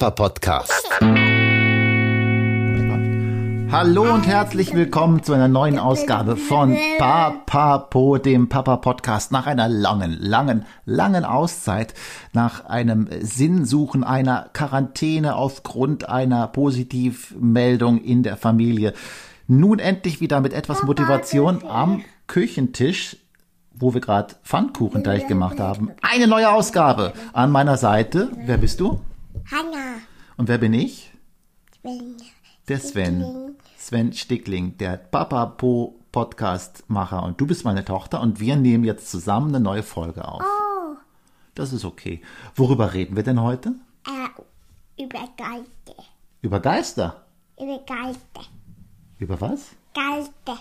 Papa Podcast. Hallo und herzlich willkommen zu einer neuen Ausgabe von Papapo, dem Papa Podcast. Nach einer langen, langen, langen Auszeit, nach einem Sinnsuchen einer Quarantäne aufgrund einer Positivmeldung in der Familie. Nun endlich wieder mit etwas Motivation am Küchentisch wo wir gerade Pfannkuchenteig gemacht haben. Eine neue Ausgabe an meiner Seite. Wer bist du? Hanna. Und wer bin ich? Sven. Der Sven. Sven Stickling, der Papa Po Podcast-Macher. Und du bist meine Tochter und wir nehmen jetzt zusammen eine neue Folge auf. Oh, Das ist okay. Worüber reden wir denn heute? äh, über Galte. Über Geister. Über Galte. Über was? Galte.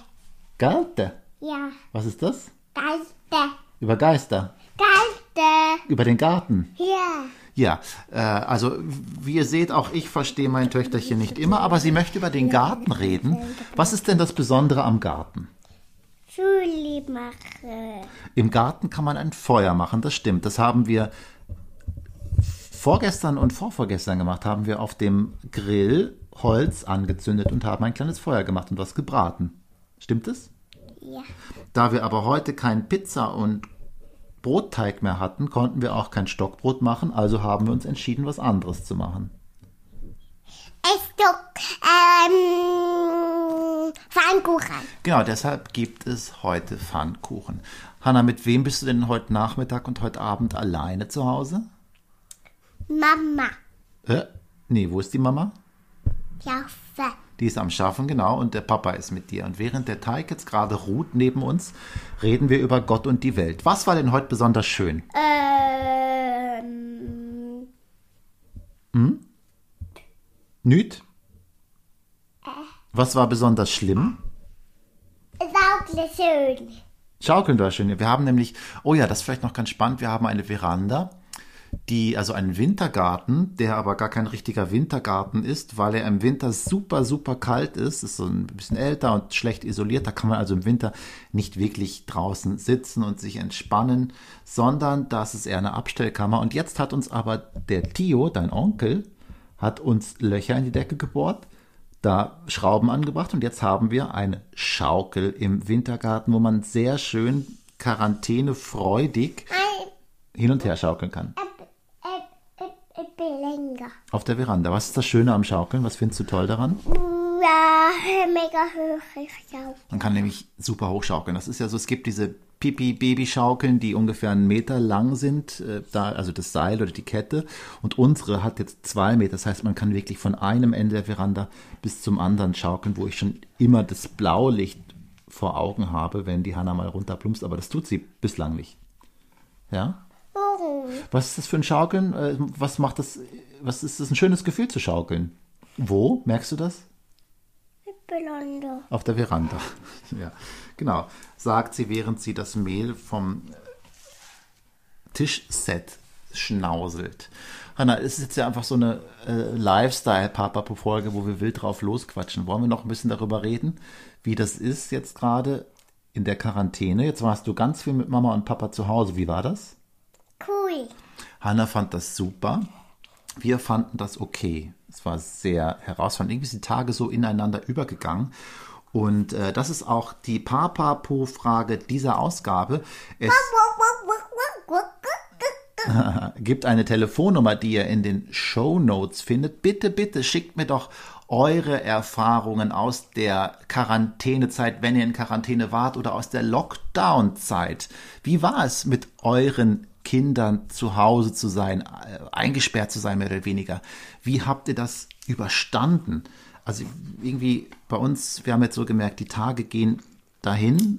Galte. Ja, Was ist das? Galte. Über Geister. Galte. Über den Garten. Ja. Ja, äh, also wie ihr seht, auch ich verstehe mein Töchterchen nicht immer, aber sie möchte über den Garten reden. Was ist denn das Besondere am Garten? Schule mache. Im Garten kann man ein Feuer machen, das stimmt. Das haben wir vorgestern und vorvorgestern gemacht, haben wir auf dem Grill Holz angezündet und haben ein kleines Feuer gemacht und was gebraten. Stimmt es? Ja. Da wir aber heute kein Pizza und Brotteig mehr hatten, konnten wir auch kein Stockbrot machen, also haben wir uns entschieden, was anderes zu machen. Es doch, ähm, Pfannkuchen. Genau, deshalb gibt es heute Pfannkuchen. Hanna, mit wem bist du denn heute Nachmittag und heute Abend alleine zu Hause? Mama. Äh, nee, wo ist die Mama? Jaffe. Die ist am Schaffen, genau, und der Papa ist mit dir. Und während der Teig jetzt gerade ruht neben uns, reden wir über Gott und die Welt. Was war denn heute besonders schön? Ähm, Nüt? Was war besonders schlimm? sauglich schön. Schaukeln war schön. Wir haben nämlich, oh ja, das ist vielleicht noch ganz spannend, wir haben eine Veranda, die, also einen Wintergarten, der aber gar kein richtiger Wintergarten ist, weil er im Winter super, super kalt ist, ist so ein bisschen älter und schlecht isoliert. Da kann man also im Winter nicht wirklich draußen sitzen und sich entspannen, sondern das ist eher eine Abstellkammer. Und jetzt hat uns aber der Tio, dein Onkel, hat uns Löcher in die Decke gebohrt, da Schrauben angebracht und jetzt haben wir eine Schaukel im Wintergarten, wo man sehr schön quarantänefreudig hin und her schaukeln kann. Ich, ich, ich bin länger. Auf der Veranda. Was ist das Schöne am Schaukeln? Was findest du toll daran? Ja, mega hoch. Man kann nämlich super hoch schaukeln. Das ist ja so, es gibt diese Pipi-Baby-Schaukeln, die ungefähr einen Meter lang sind, äh, da, also das Seil oder die Kette. Und unsere hat jetzt zwei Meter. Das heißt, man kann wirklich von einem Ende der Veranda bis zum anderen schaukeln, wo ich schon immer das Blaulicht vor Augen habe, wenn die Hanna mal runterplumpst. Aber das tut sie bislang nicht. Ja? Was ist das für ein Schaukeln? Äh, Was macht das? Was ist das ein schönes Gefühl zu schaukeln? Wo? Merkst du das? Länger. Auf der Veranda. Ja, genau. Sagt sie, während sie das Mehl vom Tischset schnauselt. Hanna, es ist jetzt ja einfach so eine äh, Lifestyle-Papa-Folge, wo wir wild drauf losquatschen. Wollen wir noch ein bisschen darüber reden, wie das ist jetzt gerade in der Quarantäne? Jetzt warst du ganz viel mit Mama und Papa zu Hause. Wie war das? Cool. Hanna fand das super. Wir fanden das okay. Es war sehr herausfordernd. Irgendwie sind die Tage so ineinander übergegangen. Und äh, das ist auch die Papapo-Frage dieser Ausgabe. Es gibt eine Telefonnummer, die ihr in den Show Notes findet. Bitte, bitte schickt mir doch eure Erfahrungen aus der Quarantänezeit, wenn ihr in Quarantäne wart, oder aus der Lockdown-Zeit. Wie war es mit euren Kindern zu Hause zu sein, äh, eingesperrt zu sein, mehr oder weniger? Wie habt ihr das überstanden? Also irgendwie bei uns, wir haben jetzt so gemerkt, die Tage gehen dahin.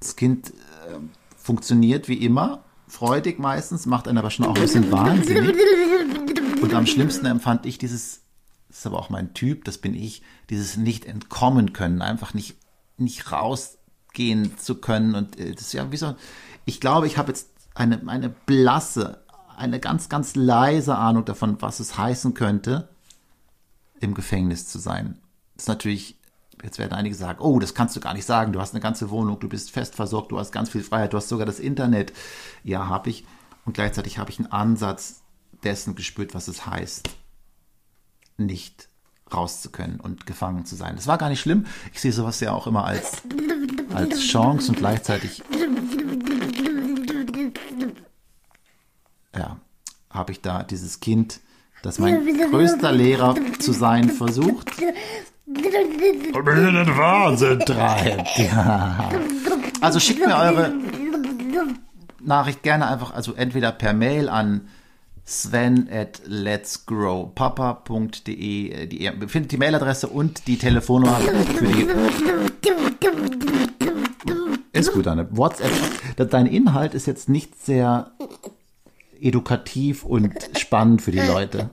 Das Kind äh, funktioniert wie immer, freudig meistens, macht einen aber schon auch ein bisschen wahnsinnig. Und am schlimmsten empfand ich dieses, das ist aber auch mein Typ, das bin ich, dieses nicht entkommen können, einfach nicht, nicht rausgehen zu können. Und äh, das ist ja wie so, ich glaube, ich habe jetzt eine, eine blasse, eine ganz, ganz leise Ahnung davon, was es heißen könnte, im Gefängnis zu sein. Das ist natürlich, jetzt werden einige sagen, oh, das kannst du gar nicht sagen, du hast eine ganze Wohnung, du bist fest versorgt, du hast ganz viel Freiheit, du hast sogar das Internet. Ja, habe ich. Und gleichzeitig habe ich einen Ansatz dessen gespürt, was es heißt, nicht raus zu können und gefangen zu sein. Das war gar nicht schlimm. Ich sehe sowas ja auch immer als, als Chance und gleichzeitig ja, habe ich da dieses Kind, das mein größter Lehrer zu sein versucht. Und mich in den Wahnsinn treibt. Ja. Also schickt mir eure Nachricht gerne einfach, also entweder per Mail an sven at letsgrowpapa.de. Die, ihr findet die Mailadresse und die Telefonnummer für die. Ist gut, Anne. WhatsApp. Dein Inhalt ist jetzt nicht sehr edukativ und spannend für die Leute.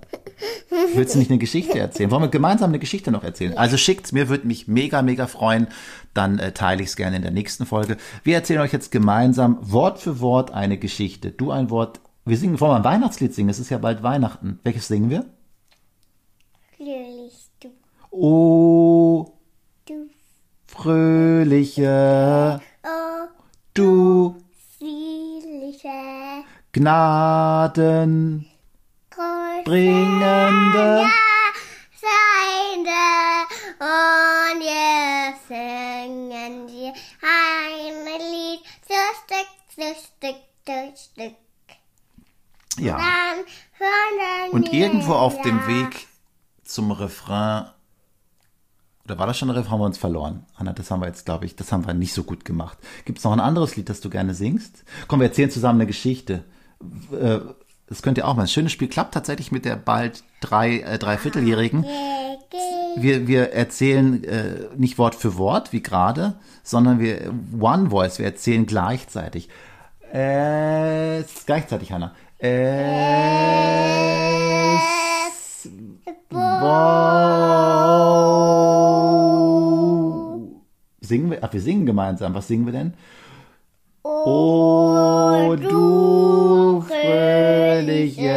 Willst du nicht eine Geschichte erzählen? Wollen wir gemeinsam eine Geschichte noch erzählen? Also schickt's mir, würde mich mega, mega freuen. Dann äh, teile ich es gerne in der nächsten Folge. Wir erzählen euch jetzt gemeinsam Wort für Wort eine Geschichte. Du ein Wort. Wir singen, wollen wir ein Weihnachtslied singen? Es ist ja bald Weihnachten. Welches singen wir? Fröhlich, du, Oh, du, fröhliche, oh, du friedliche, Gnaden bringende. Seine und wir singen dir ein Lied, so Stück, so Stück, so Stück. Ja. Und irgendwo auf dem. Weg zum Refrain, oder war das schon ein Refrain, haben wir uns verloren? Anna, das haben wir jetzt, glaube ich, das haben wir nicht so gut gemacht. Gibt es noch ein anderes Lied, das du gerne singst? Komm, wir erzählen zusammen eine Geschichte. Äh, Das könnt ihr auch mal. Das schöne Spiel klappt tatsächlich mit der bald drei, äh, Dreivierteljährigen. Wir, wir erzählen äh, nicht Wort für Wort, wie gerade, sondern wir One Voice, wir erzählen gleichzeitig. Es gleichzeitig, Hanna. Es Wow. Singen wir? Ach, wir singen gemeinsam. Was singen wir denn? O du fröhliche,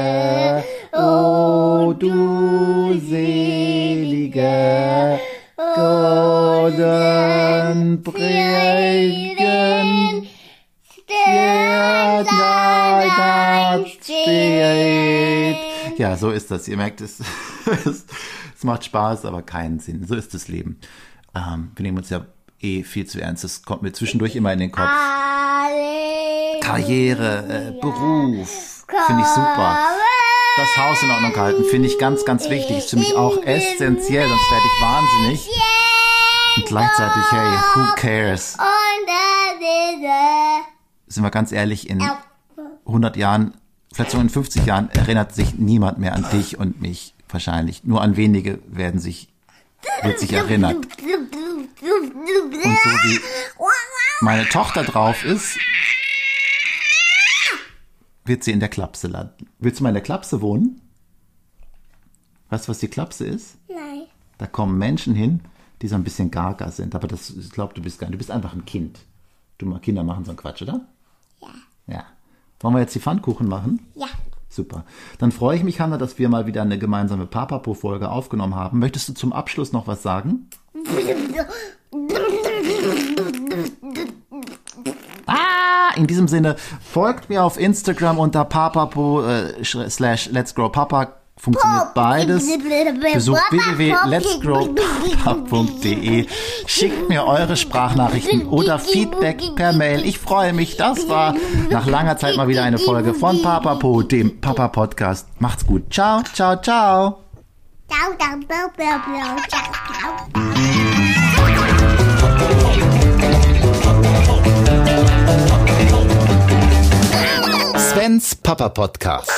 o du selige, golden prägen, Ja, so ist das. Ihr merkt, es, es, es macht Spaß, aber keinen Sinn. So ist das Leben. Ähm, wir nehmen uns ja eh viel zu ernst. Das kommt mir zwischendurch immer in den Kopf. Karriere, äh, Beruf, finde ich super. Das Haus in Ordnung halten, finde ich ganz, ganz wichtig. Ist für mich auch essentiell, sonst werde ich wahnsinnig. Und gleichzeitig, hey, who cares? Sind wir ganz ehrlich, in 100 Jahren, vielleicht sogar in 50 Jahren, erinnert sich niemand mehr an dich und mich wahrscheinlich. Nur an wenige werden sich, wird sich erinnert. Und so wie meine Tochter drauf ist, wird sie in der Klapse landen. Willst du mal in der Klapse wohnen? Weißt du, was die Klapse ist? Nein. Da kommen Menschen hin, die so ein bisschen gaga sind. Aber das, ich glaube, du bist gar nicht. Du bist einfach ein Kind. Du mal Kinder machen so einen Quatsch, oder? Ja. Ja. Wollen wir jetzt die Pfannkuchen machen? Ja. Super. Dann freue ich mich, Hanna, dass wir mal wieder eine gemeinsame Papapo-Folge aufgenommen haben. Möchtest du zum Abschluss noch was sagen? Ah, in diesem Sinne, folgt mir auf Instagram unter papapo äh, slash let's grow papa. Funktioniert beides. Besucht www.letsgrowpapa.de. Schickt mir eure Sprachnachrichten oder Feedback per Mail. Ich freue mich. Das war nach langer Zeit mal wieder eine Folge von Papapo, dem Papa Podcast. Macht's gut. Ciao, ciao, ciao. Ciao, ciao, ciao, ciao, ciao, ciao. Svens Papa Podcast.